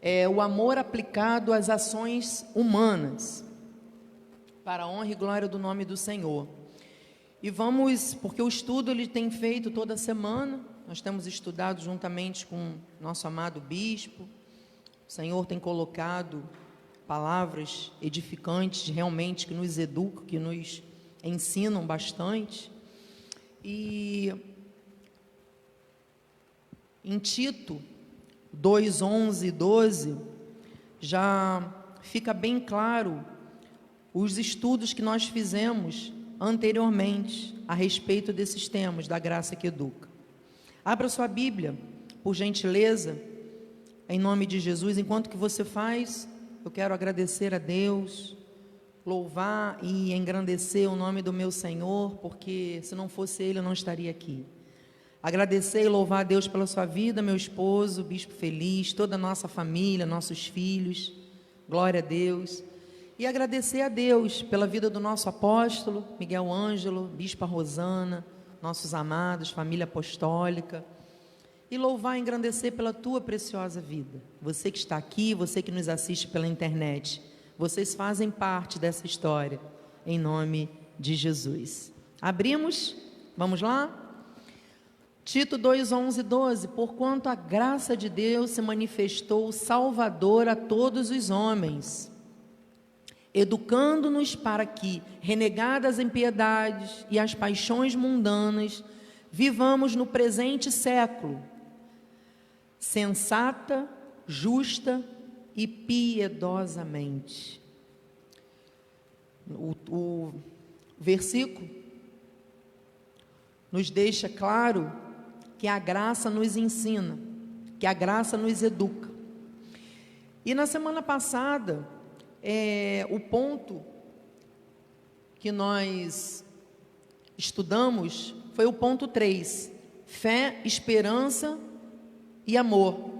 é o amor aplicado às ações humanas, para a honra e glória do nome do Senhor. E vamos, porque o estudo ele tem feito toda semana, nós temos estudado juntamente com nosso amado bispo, o Senhor tem colocado palavras edificantes, realmente, que nos educam, que nos ensinam bastante. E em Tito 2, 11 e 12, já fica bem claro os estudos que nós fizemos anteriormente a respeito desses temas da graça que educa. Abra sua Bíblia, por gentileza, em nome de Jesus. Enquanto que você faz, eu quero agradecer a Deus, louvar e engrandecer o nome do meu Senhor, porque se não fosse Ele, eu não estaria aqui. Agradecer e louvar a Deus pela sua vida, meu esposo, bispo feliz, toda a nossa família, nossos filhos. Glória a Deus. E agradecer a Deus pela vida do nosso apóstolo, Miguel Ângelo, bispa Rosana, nossos amados, família apostólica. E louvar e engrandecer pela tua preciosa vida. Você que está aqui, você que nos assiste pela internet, vocês fazem parte dessa história, em nome de Jesus. Abrimos? Vamos lá? Tito 2, 11 e 12: Porquanto a graça de Deus se manifestou salvador a todos os homens, educando-nos para que, renegadas as impiedades e as paixões mundanas, vivamos no presente século, sensata, justa e piedosamente. O, o versículo nos deixa claro que a graça nos ensina, que a graça nos educa. E na semana passada, é, o ponto que nós estudamos foi o ponto 3: fé, esperança e amor.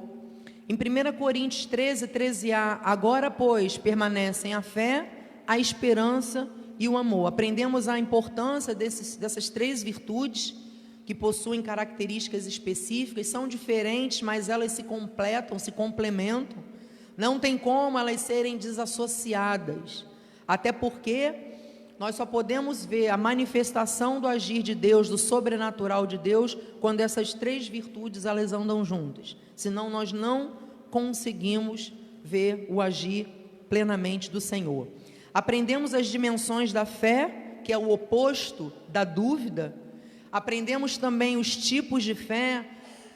Em 1 Coríntios 13, 13a, agora, pois, permanecem a fé, a esperança e o amor. Aprendemos a importância desses, dessas três virtudes que possuem características específicas, são diferentes, mas elas se completam, se complementam. Não tem como elas serem desassociadas. Até porque nós só podemos ver a manifestação do agir de Deus, do sobrenatural de Deus, quando essas três virtudes elas andam juntas. Senão nós não conseguimos ver o agir plenamente do Senhor. Aprendemos as dimensões da fé, que é o oposto da dúvida, Aprendemos também os tipos de fé,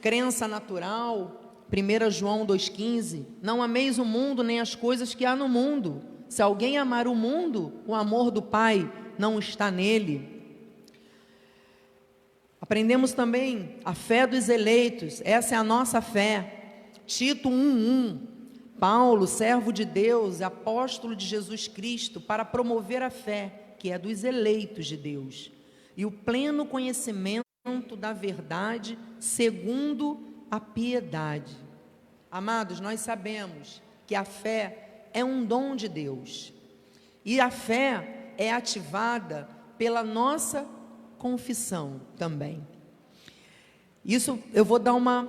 crença natural, 1 João 2,15: Não ameis o mundo nem as coisas que há no mundo. Se alguém amar o mundo, o amor do Pai não está nele. Aprendemos também a fé dos eleitos, essa é a nossa fé. Tito 1:1. Paulo, servo de Deus, apóstolo de Jesus Cristo, para promover a fé, que é dos eleitos de Deus e o pleno conhecimento da verdade segundo a piedade. Amados, nós sabemos que a fé é um dom de Deus. E a fé é ativada pela nossa confissão também. Isso eu vou dar uma,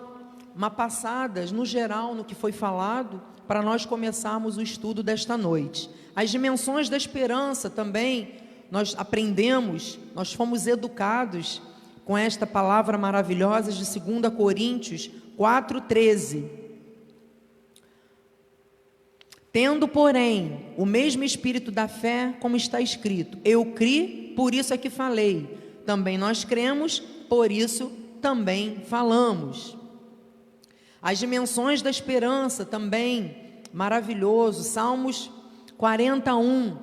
uma passada no geral no que foi falado para nós começarmos o estudo desta noite. As dimensões da esperança também nós aprendemos, nós fomos educados com esta palavra maravilhosa de 2 Coríntios 4,13. Tendo, porém, o mesmo espírito da fé, como está escrito: Eu criei, por isso é que falei. Também nós cremos, por isso também falamos. As dimensões da esperança também, maravilhoso. Salmos 41,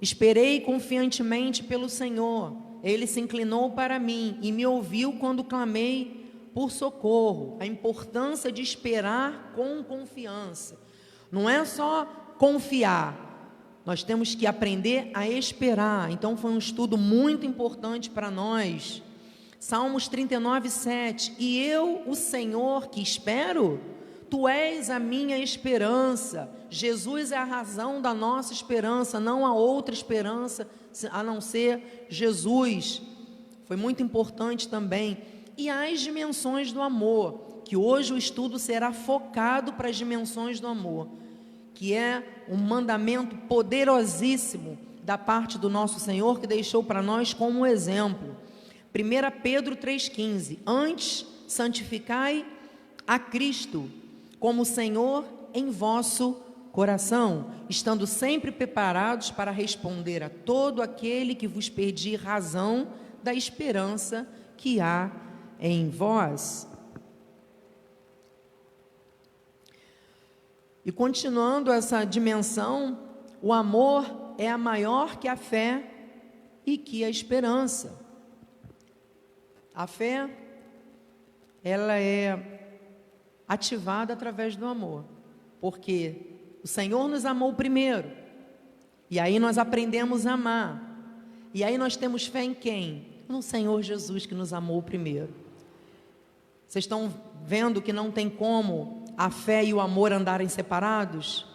Esperei confiantemente pelo Senhor. Ele se inclinou para mim e me ouviu quando clamei por socorro. A importância de esperar com confiança. Não é só confiar, nós temos que aprender a esperar. Então foi um estudo muito importante para nós. Salmos 39, 7. E eu, o Senhor, que espero, Tu és a minha esperança. Jesus é a razão da nossa esperança, não há outra esperança a não ser Jesus. Foi muito importante também. E as dimensões do amor. que hoje o estudo será focado para as dimensões do amor, que é um mandamento poderosíssimo da parte do nosso Senhor que deixou para nós como exemplo. 1 Pedro 3,15: Antes santificai a Cristo como Senhor em vosso coração, estando sempre preparados para responder a todo aquele que vos pedir razão da esperança que há em vós. E continuando essa dimensão, o amor é a maior que a fé e que a esperança. A fé, ela é ativada através do amor, porque o Senhor nos amou primeiro, e aí nós aprendemos a amar, e aí nós temos fé em quem? No Senhor Jesus que nos amou primeiro. Vocês estão vendo que não tem como a fé e o amor andarem separados?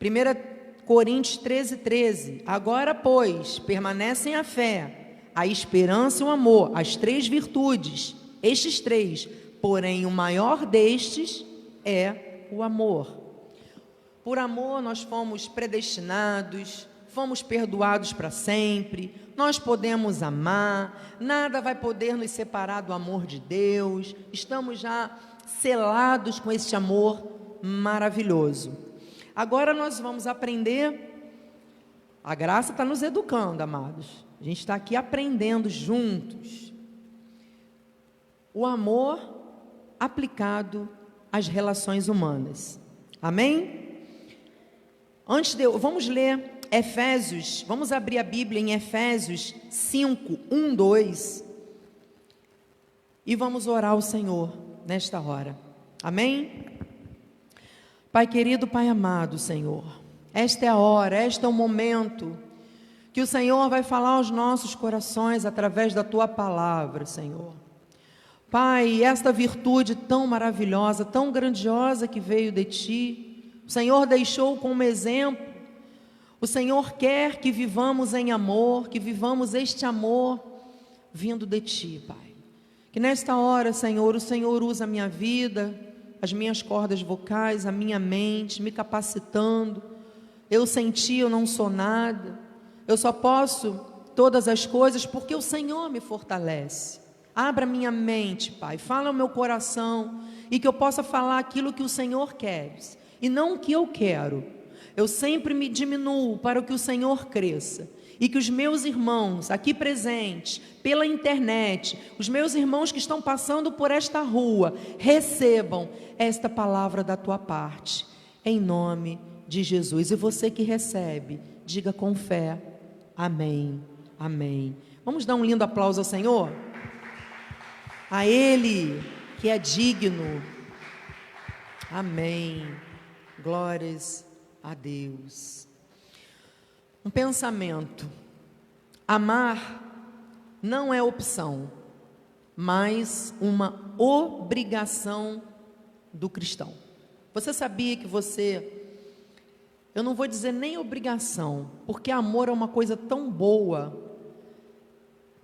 1 Coríntios 13, 13. Agora, pois, permanecem a fé, a esperança e o amor, as três virtudes, estes três, porém o maior destes é o amor. Por amor nós fomos predestinados, fomos perdoados para sempre, nós podemos amar, nada vai poder nos separar do amor de Deus, estamos já selados com esse amor maravilhoso. Agora nós vamos aprender, a graça está nos educando, amados, a gente está aqui aprendendo juntos. O amor aplicado às relações humanas. Amém? Antes de eu, vamos ler Efésios, vamos abrir a Bíblia em Efésios 5, 1, 2. E vamos orar ao Senhor nesta hora. Amém? Pai querido, Pai amado, Senhor, esta é a hora, este é o momento que o Senhor vai falar aos nossos corações através da tua palavra, Senhor. Pai, esta virtude tão maravilhosa, tão grandiosa que veio de ti, o Senhor deixou como exemplo. O Senhor quer que vivamos em amor, que vivamos este amor vindo de ti, Pai. Que nesta hora, Senhor, o Senhor usa a minha vida, as minhas cordas vocais, a minha mente, me capacitando. Eu senti, eu não sou nada. Eu só posso todas as coisas porque o Senhor me fortalece. Abra minha mente, Pai, fala o meu coração e que eu possa falar aquilo que o Senhor quer e não o que eu quero. Eu sempre me diminuo para que o Senhor cresça e que os meus irmãos aqui presentes, pela internet, os meus irmãos que estão passando por esta rua, recebam esta palavra da tua parte, em nome de Jesus. E você que recebe, diga com fé: Amém, Amém. Vamos dar um lindo aplauso ao Senhor? A Ele que é digno. Amém. Glórias a Deus. Um pensamento. Amar não é opção, mas uma obrigação do cristão. Você sabia que você eu não vou dizer nem obrigação, porque amor é uma coisa tão boa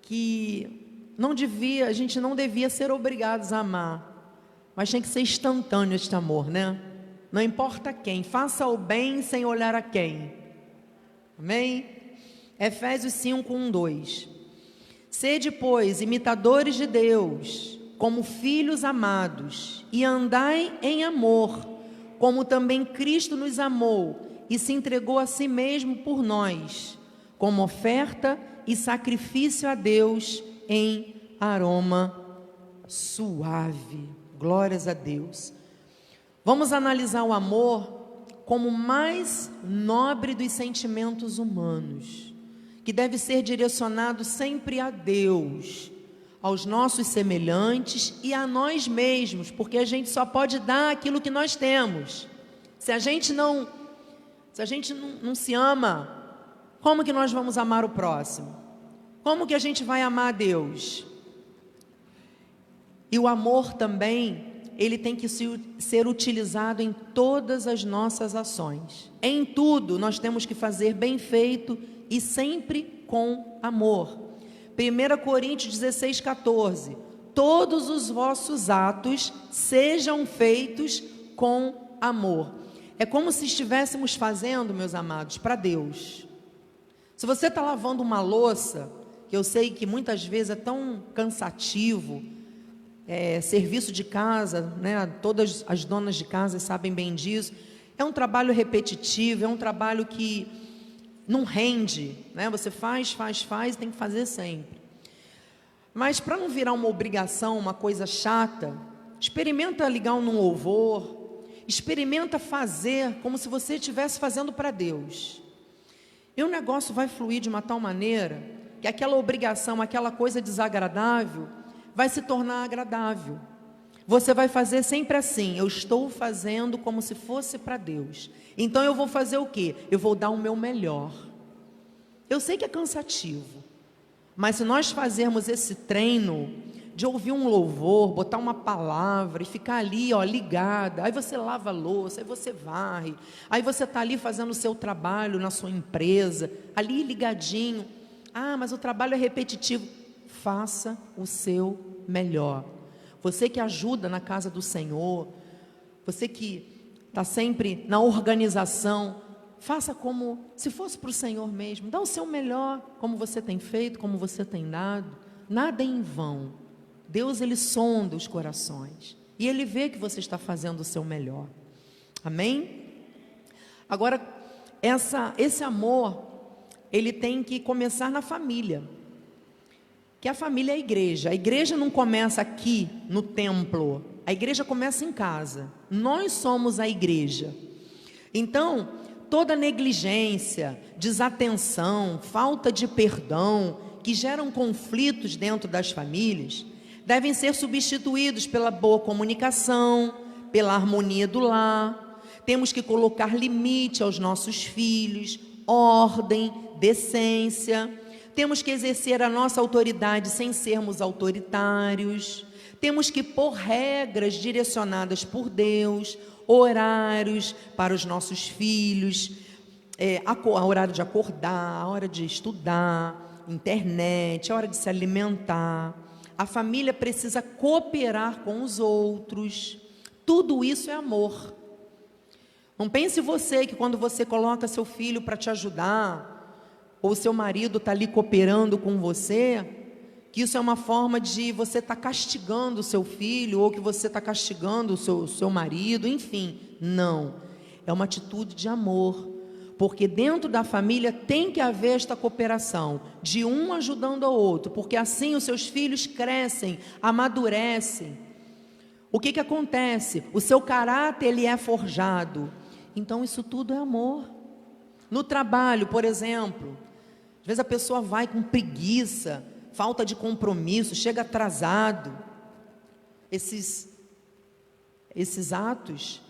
que não devia, a gente não devia ser obrigados a amar, mas tem que ser instantâneo este amor, né? Não importa quem, faça o bem sem olhar a quem. Amém? Efésios 5, 1, 2. Sede, pois, imitadores de Deus, como filhos amados, e andai em amor, como também Cristo nos amou e se entregou a si mesmo por nós, como oferta e sacrifício a Deus em aroma suave. Glórias a Deus. Vamos analisar o amor como o mais nobre dos sentimentos humanos, que deve ser direcionado sempre a Deus, aos nossos semelhantes e a nós mesmos, porque a gente só pode dar aquilo que nós temos. Se a gente não, se a gente não, não se ama, como que nós vamos amar o próximo? Como que a gente vai amar a Deus? E o amor também ele tem que ser utilizado em todas as nossas ações. Em tudo, nós temos que fazer bem feito e sempre com amor. 1 Coríntios 16, 14. todos os vossos atos sejam feitos com amor. É como se estivéssemos fazendo, meus amados, para Deus. Se você está lavando uma louça, que eu sei que muitas vezes é tão cansativo, é, serviço de casa, né, todas as donas de casa sabem bem disso, é um trabalho repetitivo, é um trabalho que não rende, né? Você faz, faz, faz, tem que fazer sempre. Mas para não virar uma obrigação, uma coisa chata, experimenta ligar um louvor, experimenta fazer como se você estivesse fazendo para Deus. E o negócio vai fluir de uma tal maneira que aquela obrigação, aquela coisa desagradável, vai se tornar agradável. Você vai fazer sempre assim: eu estou fazendo como se fosse para Deus. Então eu vou fazer o quê? Eu vou dar o meu melhor. Eu sei que é cansativo. Mas se nós fazermos esse treino de ouvir um louvor, botar uma palavra e ficar ali, ó, ligada, aí você lava a louça, aí você varre, aí você está ali fazendo o seu trabalho na sua empresa, ali ligadinho. Ah, mas o trabalho é repetitivo. Faça o seu melhor. Você que ajuda na casa do Senhor, você que está sempre na organização, Faça como se fosse para o Senhor mesmo. Dá o seu melhor, como você tem feito, como você tem dado. Nada é em vão. Deus, Ele sonda os corações. E Ele vê que você está fazendo o seu melhor. Amém? Agora, essa, esse amor, ele tem que começar na família. Que a família é a igreja. A igreja não começa aqui no templo. A igreja começa em casa. Nós somos a igreja. Então, toda negligência, desatenção, falta de perdão, que geram conflitos dentro das famílias, devem ser substituídos pela boa comunicação, pela harmonia do lar. Temos que colocar limite aos nossos filhos, ordem, decência. Temos que exercer a nossa autoridade sem sermos autoritários. Temos que pôr regras direcionadas por Deus, horários para os nossos filhos, é, a, a horário de acordar, a hora de estudar, internet, a hora de se alimentar. A família precisa cooperar com os outros. Tudo isso é amor. Não pense você que quando você coloca seu filho para te ajudar, ou seu marido está ali cooperando com você, que isso é uma forma de você estar tá castigando o seu filho, ou que você está castigando o seu, seu marido, enfim. Não. É uma atitude de amor. Porque dentro da família tem que haver esta cooperação, de um ajudando ao outro, porque assim os seus filhos crescem, amadurecem. O que, que acontece? O seu caráter ele é forjado. Então isso tudo é amor. No trabalho, por exemplo, às vezes a pessoa vai com preguiça, falta de compromisso, chega atrasado. Esses, esses atos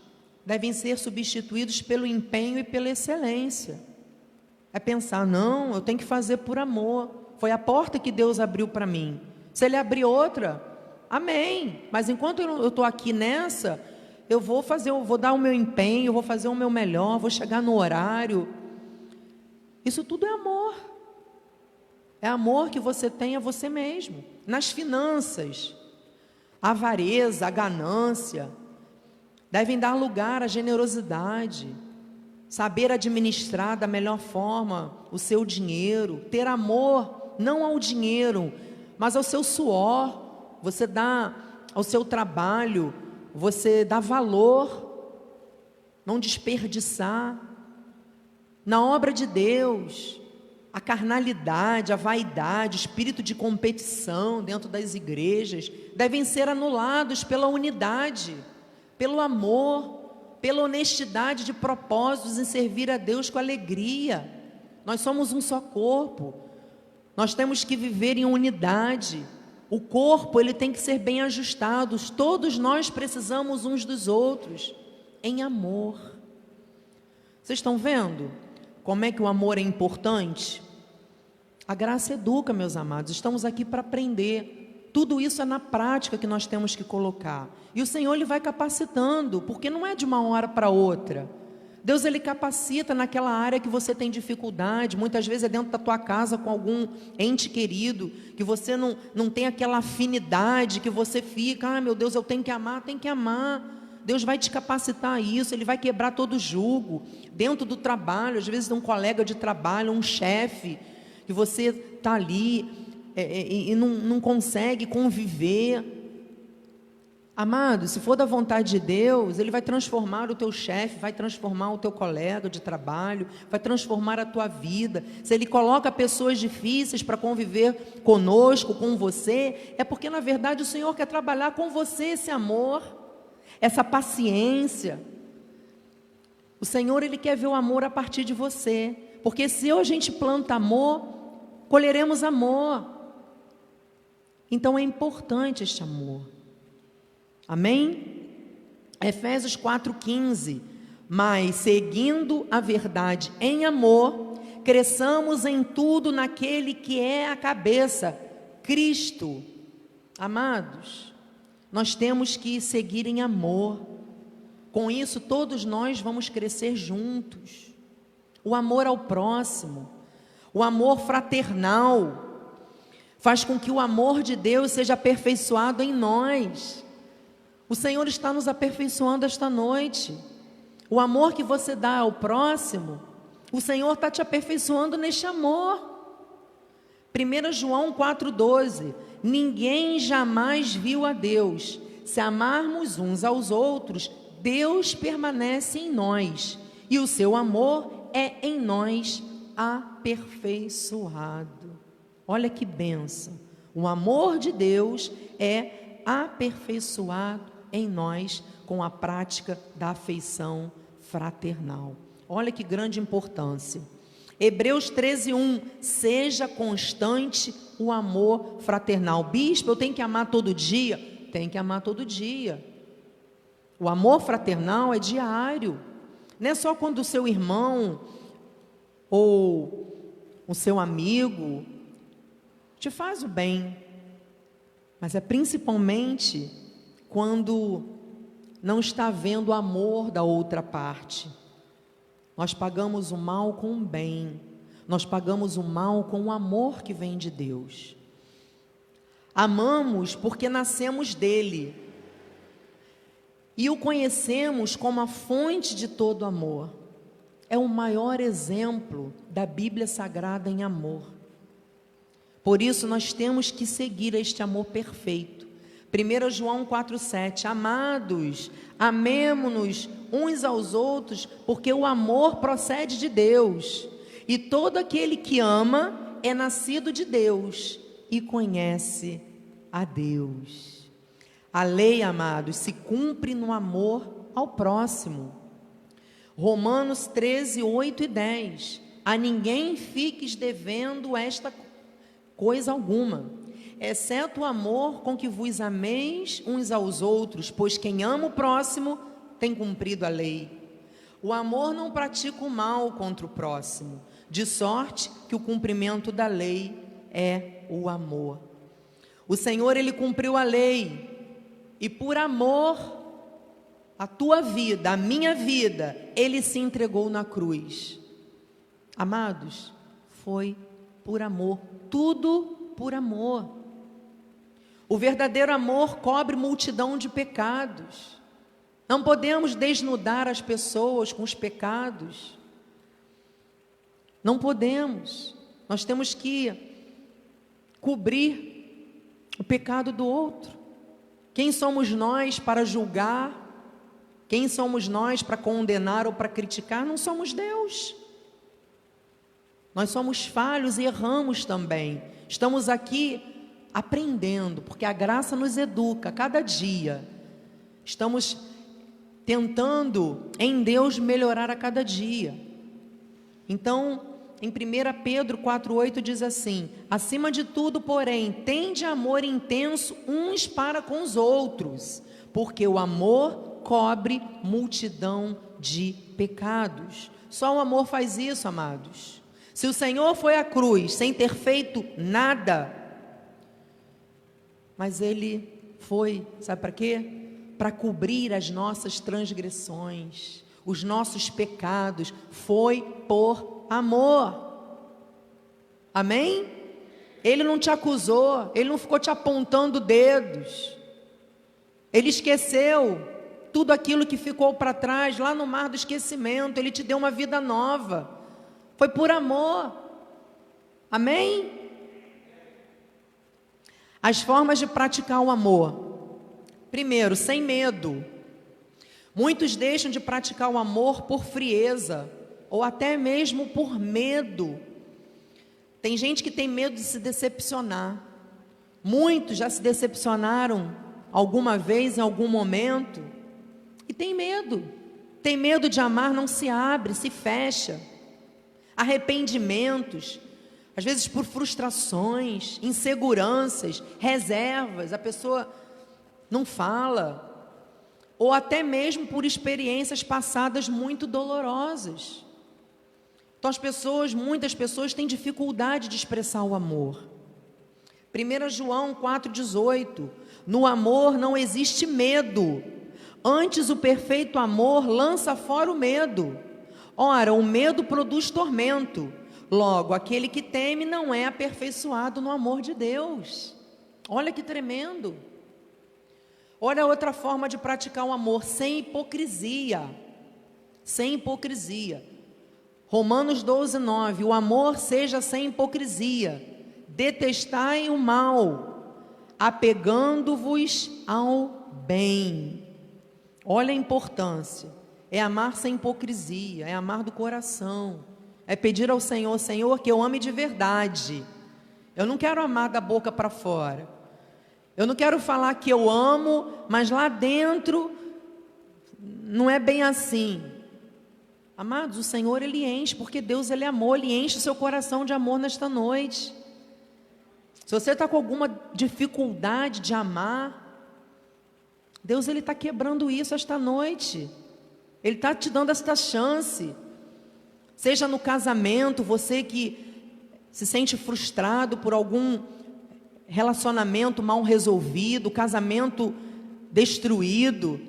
devem ser substituídos pelo empenho e pela excelência. É pensar, não, eu tenho que fazer por amor. Foi a porta que Deus abriu para mim. Se Ele abrir outra, amém. Mas enquanto eu estou aqui nessa, eu vou fazer, eu vou dar o meu empenho, eu vou fazer o meu melhor, vou chegar no horário. Isso tudo é amor. É amor que você tem a você mesmo. Nas finanças, a avareza, a ganância, devem dar lugar à generosidade, saber administrar da melhor forma o seu dinheiro, ter amor não ao dinheiro, mas ao seu suor. Você dá ao seu trabalho, você dá valor, não desperdiçar na obra de Deus a carnalidade, a vaidade, o espírito de competição dentro das igrejas devem ser anulados pela unidade, pelo amor, pela honestidade de propósitos em servir a Deus com alegria. Nós somos um só corpo. Nós temos que viver em unidade. O corpo, ele tem que ser bem ajustado. Todos nós precisamos uns dos outros em amor. Vocês estão vendo? Como é que o amor é importante? A graça educa, meus amados. Estamos aqui para aprender. Tudo isso é na prática que nós temos que colocar. E o Senhor ele vai capacitando, porque não é de uma hora para outra. Deus ele capacita naquela área que você tem dificuldade, muitas vezes é dentro da tua casa com algum ente querido, que você não, não tem aquela afinidade, que você fica, ah meu Deus, eu tenho que amar, tem que amar. Deus vai te capacitar a isso, Ele vai quebrar todo o jugo. Dentro do trabalho, às vezes um colega de trabalho, um chefe, que você está ali é, é, e não, não consegue conviver. Amado, se for da vontade de Deus, Ele vai transformar o teu chefe, vai transformar o teu colega de trabalho, vai transformar a tua vida. Se Ele coloca pessoas difíceis para conviver conosco, com você, é porque na verdade o Senhor quer trabalhar com você esse amor, essa paciência. O Senhor, Ele quer ver o amor a partir de você, porque se a gente planta amor, colheremos amor. Então é importante este amor. Amém? Efésios 4,15. Mas seguindo a verdade em amor, cresçamos em tudo naquele que é a cabeça, Cristo. Amados, nós temos que seguir em amor. Com isso, todos nós vamos crescer juntos. O amor ao próximo, o amor fraternal, faz com que o amor de Deus seja aperfeiçoado em nós. O Senhor está nos aperfeiçoando esta noite. O amor que você dá ao próximo, o Senhor está te aperfeiçoando neste amor. 1 João 4,12: Ninguém jamais viu a Deus. Se amarmos uns aos outros, Deus permanece em nós e o seu amor é em nós aperfeiçoado. Olha que benção. O amor de Deus é aperfeiçoado em nós com a prática da afeição fraternal. Olha que grande importância. Hebreus 13:1 Seja constante o amor fraternal. Bispo, eu tenho que amar todo dia? Tem que amar todo dia. O amor fraternal é diário. Não é só quando o seu irmão ou o seu amigo te faz o bem, mas é principalmente quando não está vendo o amor da outra parte. Nós pagamos o mal com o bem, nós pagamos o mal com o amor que vem de Deus. Amamos porque nascemos dele e o conhecemos como a fonte de todo amor. É o maior exemplo da Bíblia Sagrada em amor. Por isso, nós temos que seguir este amor perfeito 1 João 4,7: Amados, amemo-nos uns aos outros, porque o amor procede de Deus, e todo aquele que ama é nascido de Deus e conhece a Deus. A lei, amados, se cumpre no amor ao próximo. Romanos 13, 8 e 10. A ninguém fiques devendo esta coisa alguma exceto o amor com que vos ameis uns aos outros, pois quem ama o próximo tem cumprido a lei. O amor não pratica o mal contra o próximo, de sorte que o cumprimento da lei é o amor. O Senhor, Ele cumpriu a lei, e por amor a tua vida, a minha vida, Ele se entregou na cruz. Amados, foi por amor, tudo por amor. O verdadeiro amor cobre multidão de pecados. Não podemos desnudar as pessoas com os pecados. Não podemos. Nós temos que cobrir o pecado do outro. Quem somos nós para julgar? Quem somos nós para condenar ou para criticar? Não somos Deus. Nós somos falhos e erramos também. Estamos aqui aprendendo, porque a graça nos educa cada dia. Estamos tentando em Deus melhorar a cada dia. Então, em 1 Pedro 4,8 diz assim: acima de tudo, porém, tende amor intenso uns para com os outros, porque o amor cobre multidão de pecados. Só o amor faz isso, amados. Se o Senhor foi à cruz sem ter feito nada, mas ele foi, sabe para quê? Para cobrir as nossas transgressões. os nossos pecados, foi por amor. Amém? Ele não te acusou, ele não ficou te apontando dedos. Ele esqueceu tudo aquilo que ficou para trás, lá no mar do esquecimento, ele te deu uma vida nova. Foi por amor. Amém? As formas de praticar o amor. Primeiro, sem medo. Muitos deixam de praticar o amor por frieza ou até mesmo por medo. Tem gente que tem medo de se decepcionar. Muitos já se decepcionaram alguma vez, em algum momento, e tem medo. Tem medo de amar, não se abre, se fecha. Arrependimentos, às vezes por frustrações, inseguranças, reservas, a pessoa não fala, ou até mesmo por experiências passadas muito dolorosas. Então as pessoas, muitas pessoas têm dificuldade de expressar o amor. 1 João 4,18: No amor não existe medo, antes o perfeito amor lança fora o medo. Ora, o medo produz tormento. Logo, aquele que teme não é aperfeiçoado no amor de Deus. Olha que tremendo. Olha outra forma de praticar o amor, sem hipocrisia. Sem hipocrisia. Romanos 12, 9: O amor seja sem hipocrisia, detestai o mal, apegando-vos ao bem. Olha a importância: é amar sem hipocrisia, é amar do coração, é pedir ao Senhor, Senhor, que eu ame de verdade. Eu não quero amar da boca para fora. Eu não quero falar que eu amo, mas lá dentro não é bem assim. Amados, o Senhor ele enche, porque Deus ele é amor, ele enche o seu coração de amor nesta noite. Se você está com alguma dificuldade de amar, Deus ele está quebrando isso esta noite. Ele está te dando esta chance. Seja no casamento, você que se sente frustrado por algum relacionamento mal resolvido, casamento destruído,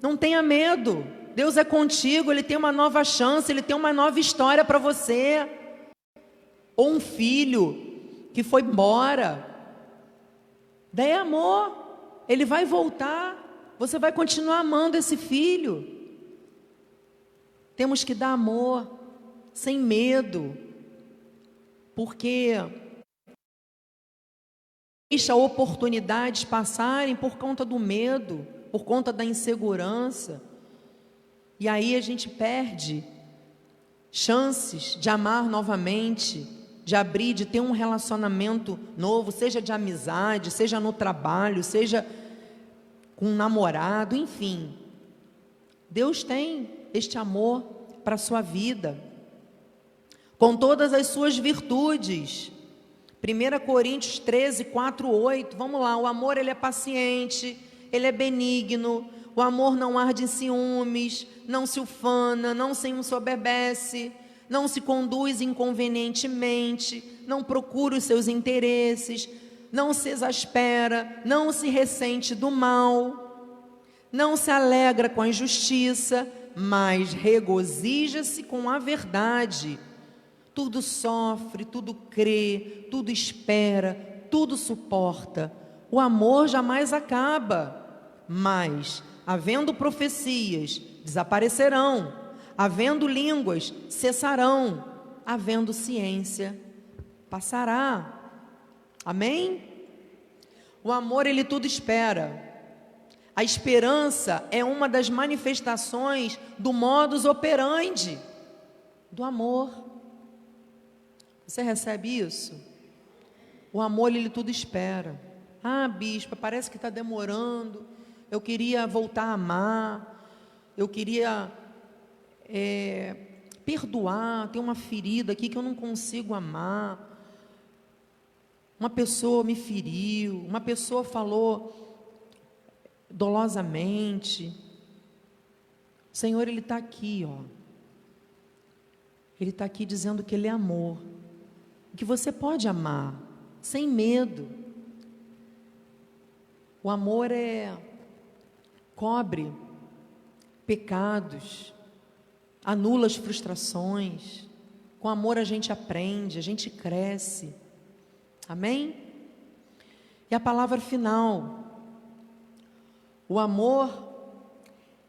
não tenha medo. Deus é contigo, Ele tem uma nova chance, Ele tem uma nova história para você. Ou um filho que foi embora. Daí amor, ele vai voltar, você vai continuar amando esse filho. Temos que dar amor, sem medo, porque deixa oportunidades passarem por conta do medo, por conta da insegurança. E aí a gente perde chances de amar novamente, de abrir, de ter um relacionamento novo, seja de amizade, seja no trabalho, seja com um namorado, enfim. Deus tem este amor para a sua vida, com todas as suas virtudes. 1 Coríntios 13, 4, 8. Vamos lá, o amor ele é paciente, ele é benigno, o amor não arde em ciúmes, não se ufana, não se ensoberbece, não se conduz inconvenientemente, não procura os seus interesses, não se exaspera, não se ressente do mal, não se alegra com a injustiça, mas regozija-se com a verdade. Tudo sofre, tudo crê, tudo espera, tudo suporta. O amor jamais acaba, mas havendo profecias, desaparecerão, havendo línguas, cessarão, havendo ciência, passará. Amém? O amor, ele tudo espera. A esperança é uma das manifestações do modus operandi do amor. Você recebe isso? O amor, ele tudo espera. Ah, bispa, parece que está demorando eu queria voltar a amar, eu queria é, perdoar, tem uma ferida aqui que eu não consigo amar. Uma pessoa me feriu, uma pessoa falou dolosamente. O Senhor, Ele está aqui, ó. Ele está aqui dizendo que Ele é amor, que você pode amar, sem medo. O amor é cobre pecados, anula as frustrações. Com amor a gente aprende, a gente cresce. Amém? E a palavra final. O amor,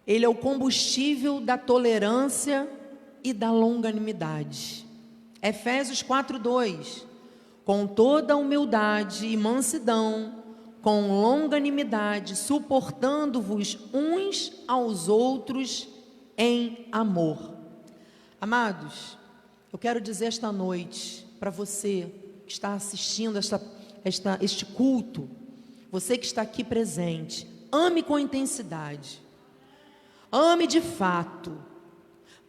ele é o combustível da tolerância e da longanimidade. Efésios 4:2. Com toda humildade e mansidão, com longanimidade, suportando-vos uns aos outros em amor. Amados, eu quero dizer esta noite para você que está assistindo esta, esta, este culto, você que está aqui presente, ame com intensidade, ame de fato,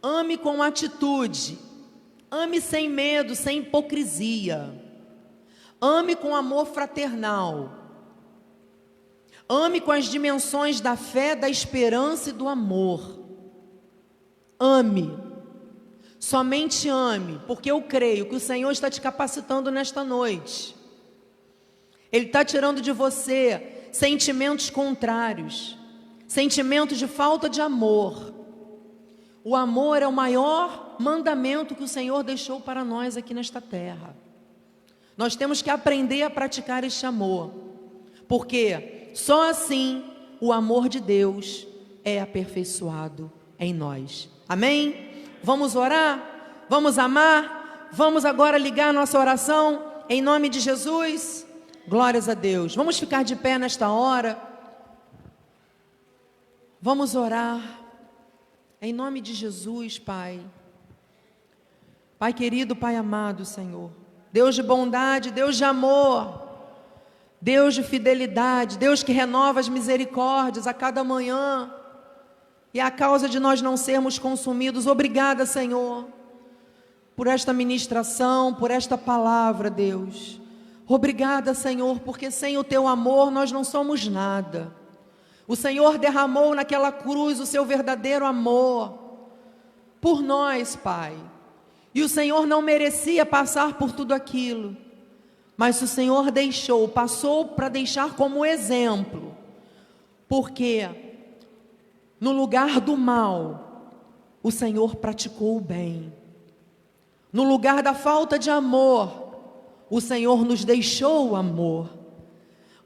ame com atitude, ame sem medo, sem hipocrisia, ame com amor fraternal Ame com as dimensões da fé, da esperança e do amor. Ame. Somente ame, porque eu creio que o Senhor está te capacitando nesta noite. Ele está tirando de você sentimentos contrários, sentimentos de falta de amor. O amor é o maior mandamento que o Senhor deixou para nós aqui nesta terra. Nós temos que aprender a praticar este amor, porque só assim o amor de Deus é aperfeiçoado em nós. Amém? Vamos orar? Vamos amar? Vamos agora ligar nossa oração em nome de Jesus? Glórias a Deus. Vamos ficar de pé nesta hora. Vamos orar. Em nome de Jesus, Pai. Pai querido, Pai amado, Senhor. Deus de bondade, Deus de amor. Deus de fidelidade, Deus que renova as misericórdias a cada manhã. E a causa de nós não sermos consumidos, obrigada, Senhor, por esta ministração, por esta palavra, Deus. Obrigada, Senhor, porque sem o teu amor nós não somos nada. O Senhor derramou naquela cruz o seu verdadeiro amor por nós, Pai. E o Senhor não merecia passar por tudo aquilo. Mas o Senhor deixou, passou para deixar como exemplo, porque no lugar do mal, o Senhor praticou o bem. No lugar da falta de amor, o Senhor nos deixou o amor.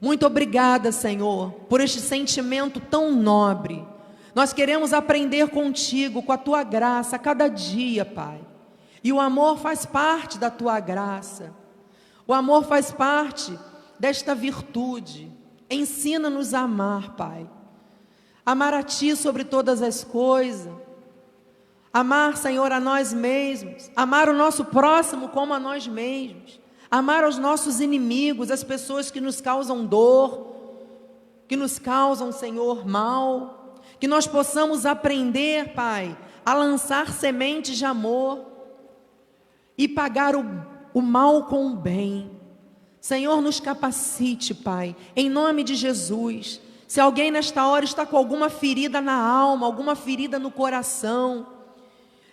Muito obrigada, Senhor, por este sentimento tão nobre. Nós queremos aprender contigo, com a tua graça, a cada dia, Pai. E o amor faz parte da tua graça. O amor faz parte desta virtude. Ensina-nos a amar, Pai. Amar a Ti sobre todas as coisas. Amar, Senhor, a nós mesmos. Amar o nosso próximo como a nós mesmos. Amar os nossos inimigos, as pessoas que nos causam dor, que nos causam, Senhor, mal. Que nós possamos aprender, Pai, a lançar sementes de amor e pagar o o mal com o bem. Senhor, nos capacite, Pai, em nome de Jesus. Se alguém nesta hora está com alguma ferida na alma, alguma ferida no coração,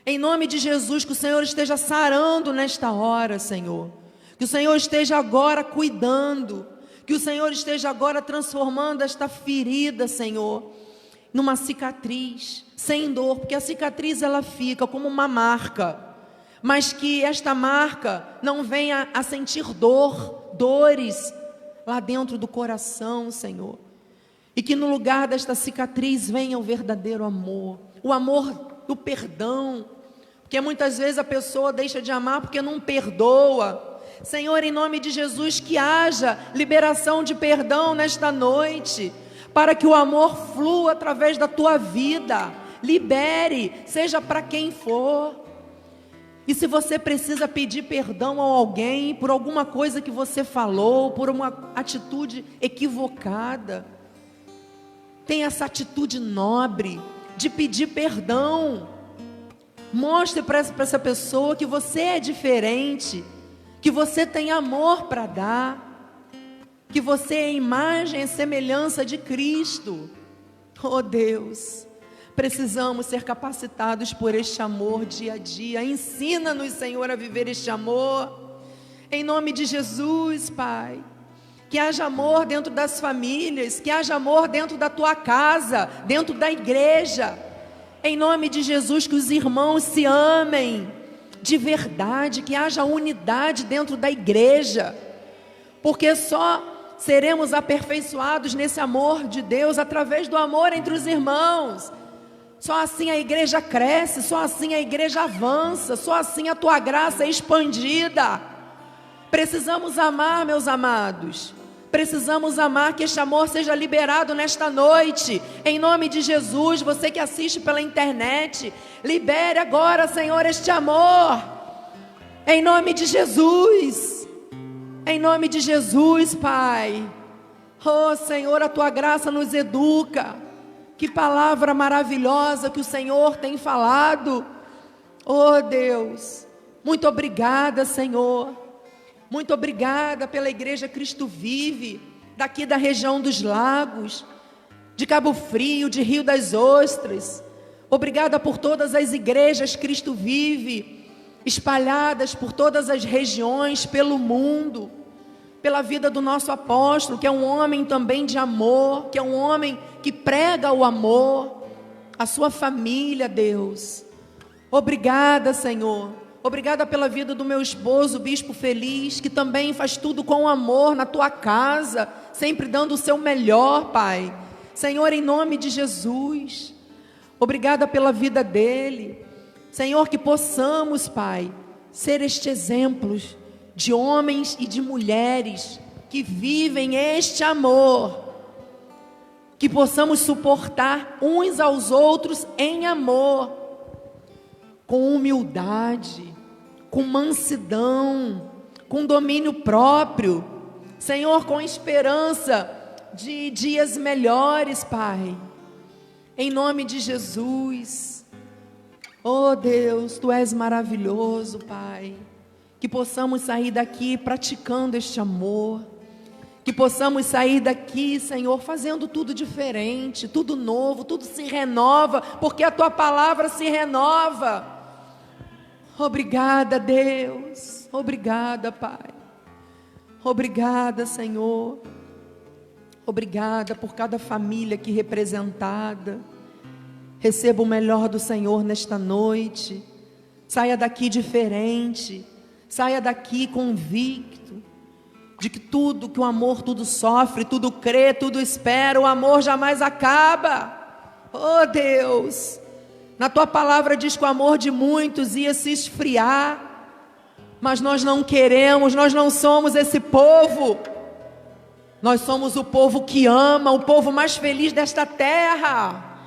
em nome de Jesus, que o Senhor esteja sarando nesta hora, Senhor. Que o Senhor esteja agora cuidando, que o Senhor esteja agora transformando esta ferida, Senhor, numa cicatriz, sem dor, porque a cicatriz ela fica como uma marca mas que esta marca não venha a sentir dor, dores lá dentro do coração, Senhor. E que no lugar desta cicatriz venha o verdadeiro amor, o amor do perdão, porque muitas vezes a pessoa deixa de amar porque não perdoa. Senhor, em nome de Jesus, que haja liberação de perdão nesta noite, para que o amor flua através da tua vida. Libere, seja para quem for. E se você precisa pedir perdão a alguém por alguma coisa que você falou, por uma atitude equivocada, tenha essa atitude nobre de pedir perdão. Mostre para essa pessoa que você é diferente, que você tem amor para dar, que você é imagem e semelhança de Cristo. Oh Deus, Precisamos ser capacitados por este amor dia a dia. Ensina-nos, Senhor, a viver este amor. Em nome de Jesus, Pai. Que haja amor dentro das famílias, que haja amor dentro da tua casa, dentro da igreja. Em nome de Jesus, que os irmãos se amem de verdade, que haja unidade dentro da igreja, porque só seremos aperfeiçoados nesse amor de Deus através do amor entre os irmãos. Só assim a igreja cresce, só assim a igreja avança, só assim a tua graça é expandida. Precisamos amar, meus amados. Precisamos amar que este amor seja liberado nesta noite. Em nome de Jesus, você que assiste pela internet, libere agora, Senhor, este amor. Em nome de Jesus. Em nome de Jesus, Pai. Oh, Senhor, a tua graça nos educa. Que palavra maravilhosa que o Senhor tem falado. Oh, Deus. Muito obrigada, Senhor muito obrigada pela Igreja Cristo Vive, daqui da região dos lagos, de Cabo Frio, de Rio das Ostras. Obrigada por todas as igrejas Cristo Vive, espalhadas por todas as regiões, pelo mundo. Pela vida do nosso apóstolo, que é um homem também de amor, que é um homem que prega o amor, a sua família, Deus. Obrigada, Senhor Obrigada pela vida do meu esposo, bispo feliz, que também faz tudo com amor na tua casa, sempre dando o seu melhor, Pai. Senhor, em nome de Jesus. Obrigada pela vida dele. Senhor, que possamos, Pai, ser este exemplos de homens e de mulheres que vivem este amor. Que possamos suportar uns aos outros em amor, com humildade, com mansidão, com domínio próprio, Senhor, com esperança de dias melhores, Pai. Em nome de Jesus. Oh Deus, tu és maravilhoso, Pai. Que possamos sair daqui praticando este amor. Que possamos sair daqui, Senhor, fazendo tudo diferente, tudo novo, tudo se renova, porque a tua palavra se renova. Obrigada, Deus. Obrigada, Pai. Obrigada, Senhor. Obrigada por cada família aqui representada. Receba o melhor do Senhor nesta noite. Saia daqui diferente. Saia daqui convicto de que tudo, que o amor tudo sofre, tudo crê, tudo espera, o amor jamais acaba. Oh Deus, na tua palavra diz que o amor de muitos ia se esfriar, mas nós não queremos, nós não somos esse povo. Nós somos o povo que ama, o povo mais feliz desta terra.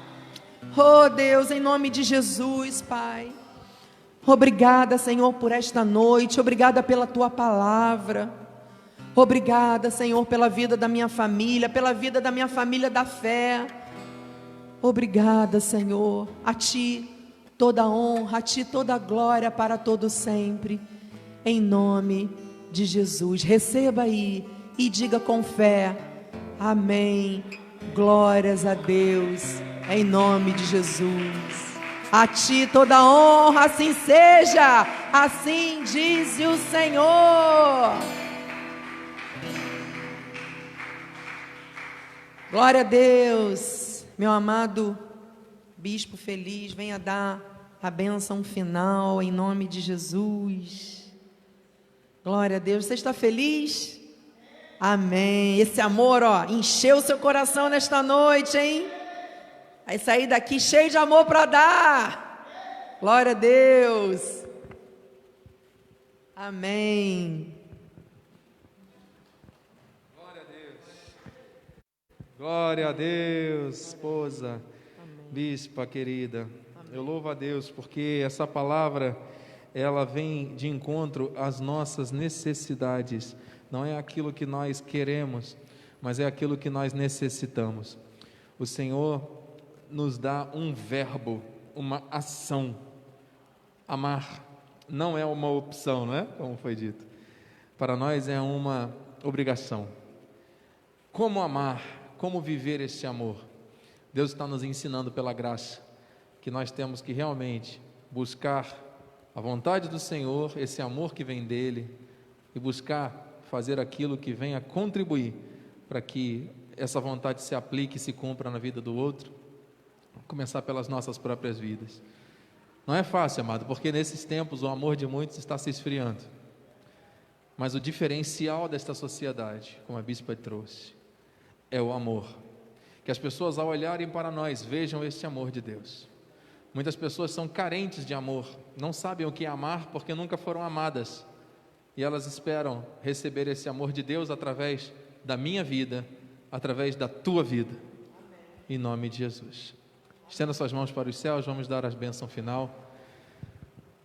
Oh Deus, em nome de Jesus, Pai. Obrigada, Senhor, por esta noite. Obrigada pela tua palavra. Obrigada, Senhor, pela vida da minha família, pela vida da minha família da fé. Obrigada, Senhor. A Ti toda honra, a Ti toda glória para todo sempre. Em nome de Jesus. Receba aí e diga com fé: Amém. Glórias a Deus. Em nome de Jesus. A Ti toda honra, assim seja. Assim diz o Senhor. Glória a Deus. Meu amado bispo feliz, venha dar a bênção final em nome de Jesus. Glória a Deus. Você está feliz? Amém. Esse amor, ó, encheu seu coração nesta noite, hein? Vai sair daqui cheio de amor para dar. Glória a Deus. Amém. Glória a Deus, esposa, bispa querida. Eu louvo a Deus porque essa palavra ela vem de encontro às nossas necessidades. Não é aquilo que nós queremos, mas é aquilo que nós necessitamos. O Senhor nos dá um verbo, uma ação. Amar não é uma opção, não é? Como foi dito. Para nós é uma obrigação. Como amar? Como viver esse amor. Deus está nos ensinando pela graça que nós temos que realmente buscar a vontade do Senhor, esse amor que vem dele, e buscar fazer aquilo que venha contribuir para que essa vontade se aplique e se cumpra na vida do outro. Começar pelas nossas próprias vidas. Não é fácil, amado, porque nesses tempos o amor de muitos está se esfriando. Mas o diferencial desta sociedade, como a bispa trouxe, é o amor. Que as pessoas, ao olharem para nós, vejam este amor de Deus. Muitas pessoas são carentes de amor, não sabem o que é amar porque nunca foram amadas. E elas esperam receber esse amor de Deus através da minha vida, através da tua vida. Em nome de Jesus. Estenda suas mãos para os céus, vamos dar as bênçãos final.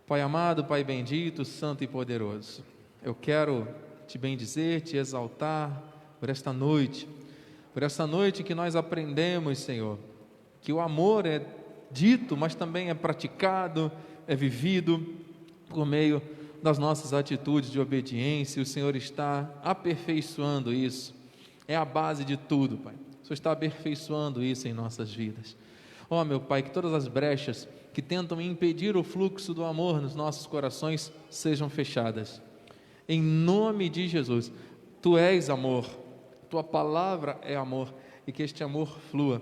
Pai amado, Pai bendito, santo e poderoso, eu quero te bendizer, te exaltar por esta noite, por esta noite que nós aprendemos, Senhor, que o amor é dito, mas também é praticado, é vivido por meio das nossas atitudes de obediência. O Senhor está aperfeiçoando isso. É a base de tudo, Pai. O Senhor está aperfeiçoando isso em nossas vidas. Ó oh, meu Pai, que todas as brechas que tentam impedir o fluxo do amor nos nossos corações sejam fechadas. Em nome de Jesus, Tu és amor, Tua palavra é amor, e que este amor flua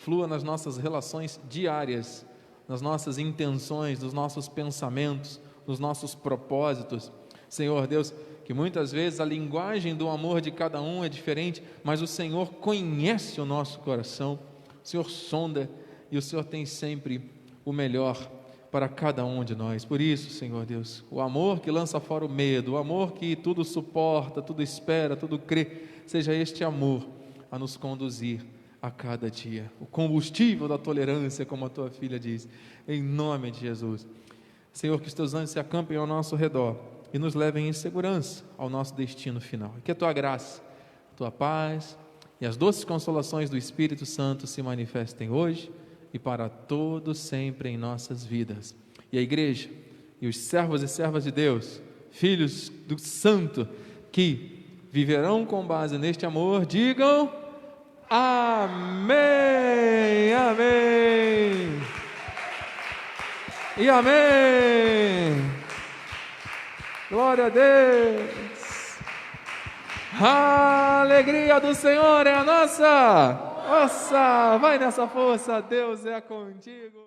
flua nas nossas relações diárias, nas nossas intenções, nos nossos pensamentos, nos nossos propósitos. Senhor Deus, que muitas vezes a linguagem do amor de cada um é diferente, mas o Senhor conhece o nosso coração, o Senhor sonda e o Senhor tem sempre o melhor para cada um de nós. Por isso, Senhor Deus, o amor que lança fora o medo, o amor que tudo suporta, tudo espera, tudo crê, seja este amor a nos conduzir a cada dia. O combustível da tolerância, como a tua filha diz, em nome de Jesus. Senhor, que os teus anjos se acampem ao nosso redor e nos levem em segurança ao nosso destino final. Que a tua graça, a tua paz e as doces consolações do Espírito Santo se manifestem hoje e para todo sempre em nossas vidas. E a igreja e os servos e servas de Deus, filhos do Santo, que viverão com base neste amor, digam Amém, amém. E amém. Glória a Deus. A alegria do Senhor é a nossa. Nossa, vai nessa força, Deus é contigo.